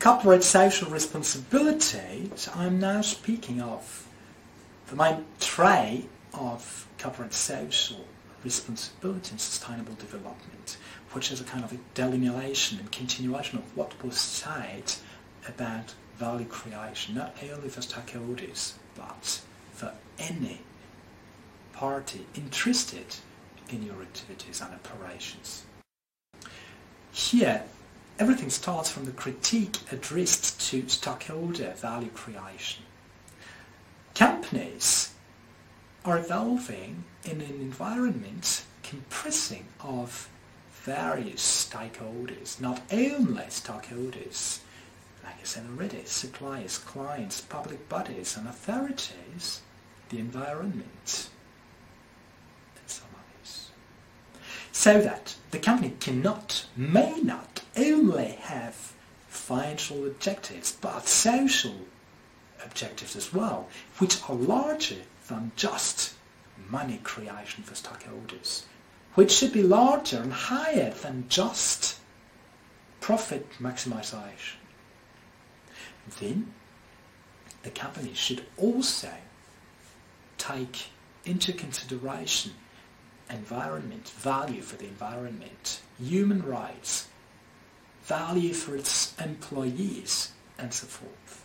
corporate social responsibility, I'm now speaking of the main trait of corporate social responsibility and sustainable development, which is a kind of a delineation and continuation of what was said about value creation, not only for stakeholders, but for any party interested in your activities and operations. Here, everything starts from the critique addressed to stakeholder value creation. Companies are evolving in an environment compressing of various stakeholders, not only stakeholders, like I said already, suppliers, clients, public bodies and authorities, the environment, and some others. So that the company cannot, may not only have financial objectives, but social objectives as well, which are larger than just money creation for stockholders, which should be larger and higher than just profit maximization. Then the company should also take into consideration environment, value for the environment, human rights, value for its employees, and so forth.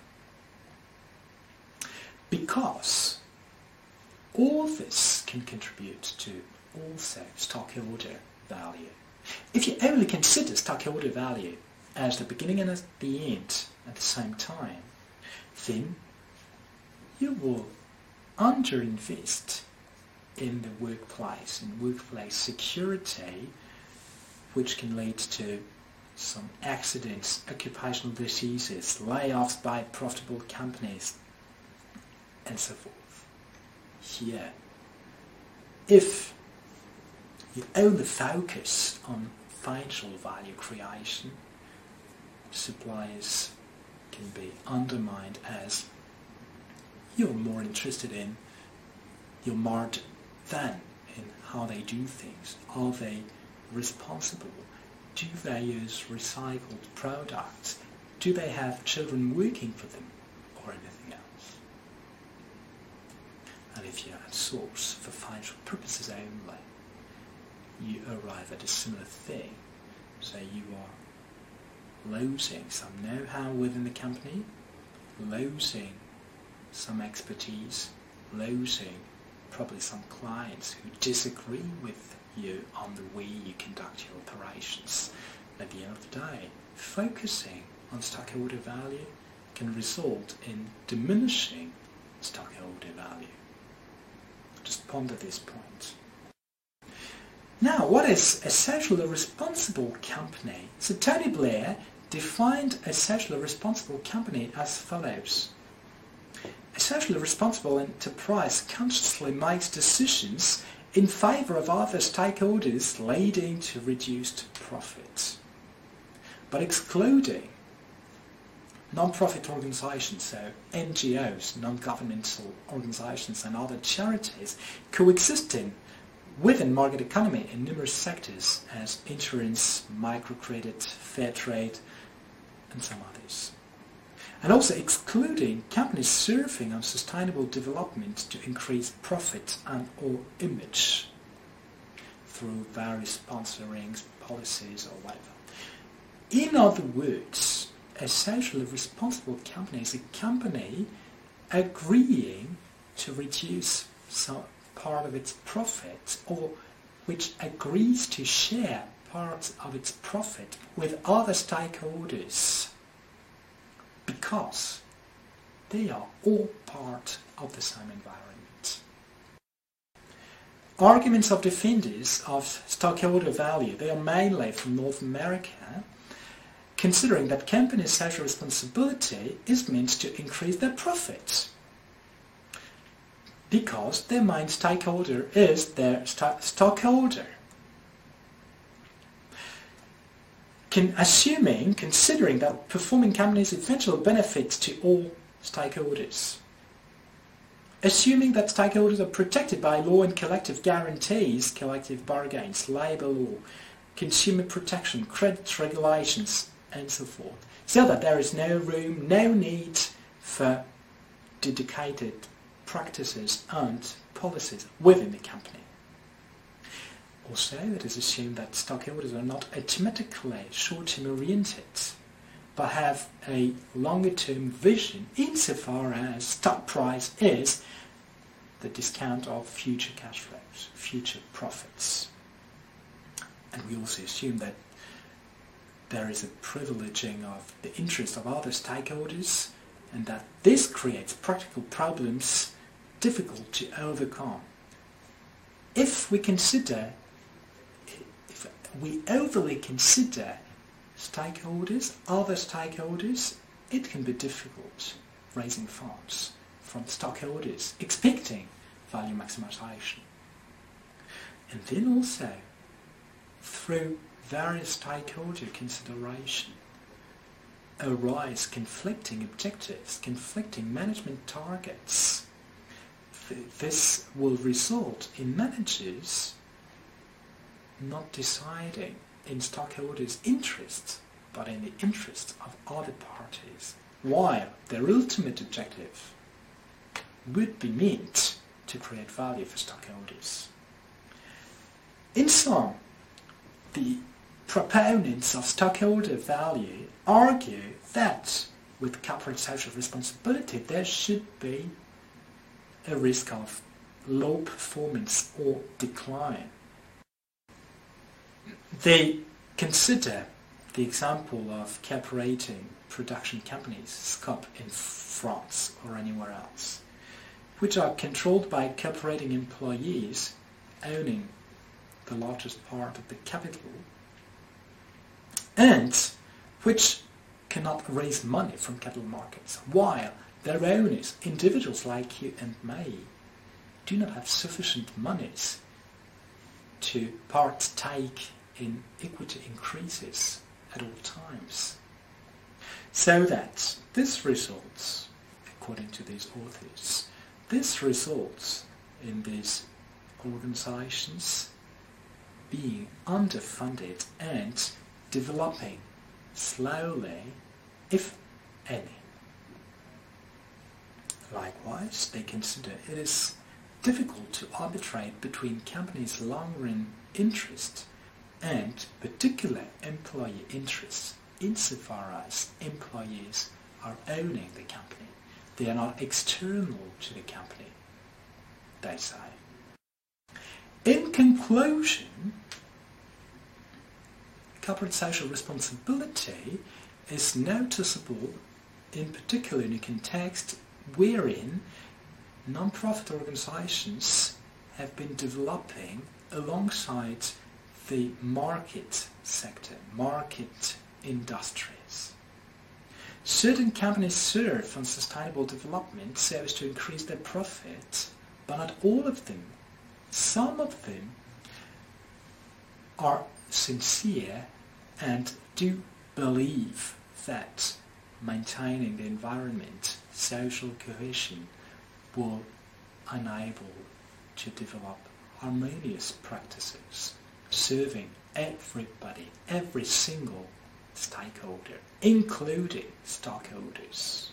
Because all this can contribute to also stockholder value. If you only consider stockholder value as the beginning and as the end at the same time, then you will underinvest in the workplace, in workplace security, which can lead to some accidents, occupational diseases, layoffs by profitable companies, and so forth here. If you only focus on financial value creation, suppliers can be undermined as you're more interested in your margin than in how they do things. Are they responsible? Do they use recycled products? Do they have children working for them? Or anything else? And if you're at source for financial purposes only, you arrive at a similar thing. So you are losing some know-how within the company, losing some expertise, losing probably some clients who disagree with you on the way you conduct your operations. At the end of the day, focusing on stockholder value can result in diminishing stockholder value. Just ponder this point. Now, what is a socially responsible company? So Tony Blair defined a socially responsible company as follows. A socially responsible enterprise consciously makes decisions in favor of other stakeholders leading to reduced profits, but excluding non-profit organizations, so NGOs, non-governmental organizations and other charities coexisting within market economy in numerous sectors as insurance, microcredit, fair trade and some others. And also excluding companies surfing on sustainable development to increase profit and or image through various sponsorings, policies or whatever. In other words, a socially responsible company is a company agreeing to reduce some part of its profit or which agrees to share parts of its profit with other stakeholders because they are all part of the same environment. Arguments of defenders of stockholder value, they are mainly from North America considering that companies' social responsibility is meant to increase their profits because their main stakeholder is their st stockholder. Assuming, considering that performing companies eventually benefit to all stakeholders. Assuming that stakeholders are protected by law and collective guarantees, collective bargains, labor law, consumer protection, credit regulations, and so forth, so that there is no room, no need for dedicated practices and policies within the company. Also, it is assumed that stockholders are not automatically short-term oriented, but have a longer-term vision insofar as stock price is the discount of future cash flows, future profits. And we also assume that there is a privileging of the interest of other stakeholders and that this creates practical problems difficult to overcome. If we consider, we overly consider stakeholders, other stakeholders, it can be difficult raising funds from stockholders expecting value maximization. And then also, through various stakeholder consideration, arise conflicting objectives, conflicting management targets. This will result in managers not deciding in stockholders' interests, but in the interests of other parties, while their ultimate objective would be meant to create value for stockholders. In sum, the proponents of stockholder value argue that with corporate social responsibility there should be a risk of low performance or decline. They consider the example of cooperating production companies, SCOP in France or anywhere else, which are controlled by cooperating employees owning the largest part of the capital and which cannot raise money from capital markets, while their owners, individuals like you and me, do not have sufficient monies to partake in equity increases at all times. So that this results, according to these authors, this results in these organizations being underfunded and developing slowly, if any. Likewise, they consider it is difficult to arbitrate between companies' long-run interest and particular employee interests insofar as employees are owning the company. They are not external to the company, they say. In conclusion, corporate social responsibility is noticeable in particular in a context wherein non-profit organizations have been developing alongside the market sector, market industries. Certain companies serve on sustainable development so as to increase their profit, but not all of them. Some of them are sincere and do believe that maintaining the environment, social cohesion, will enable to develop harmonious practices, serving everybody, every single stakeholder, including stockholders.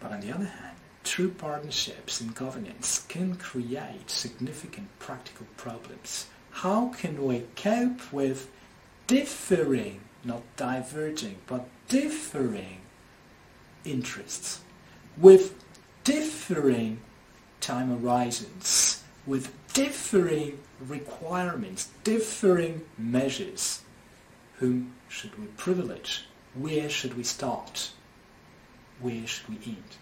But on the other hand, true partnerships and governance can create significant practical problems how can we cope with differing, not diverging, but differing interests, with differing time horizons, with differing requirements, differing measures. Whom should we privilege? Where should we start? Where should we end?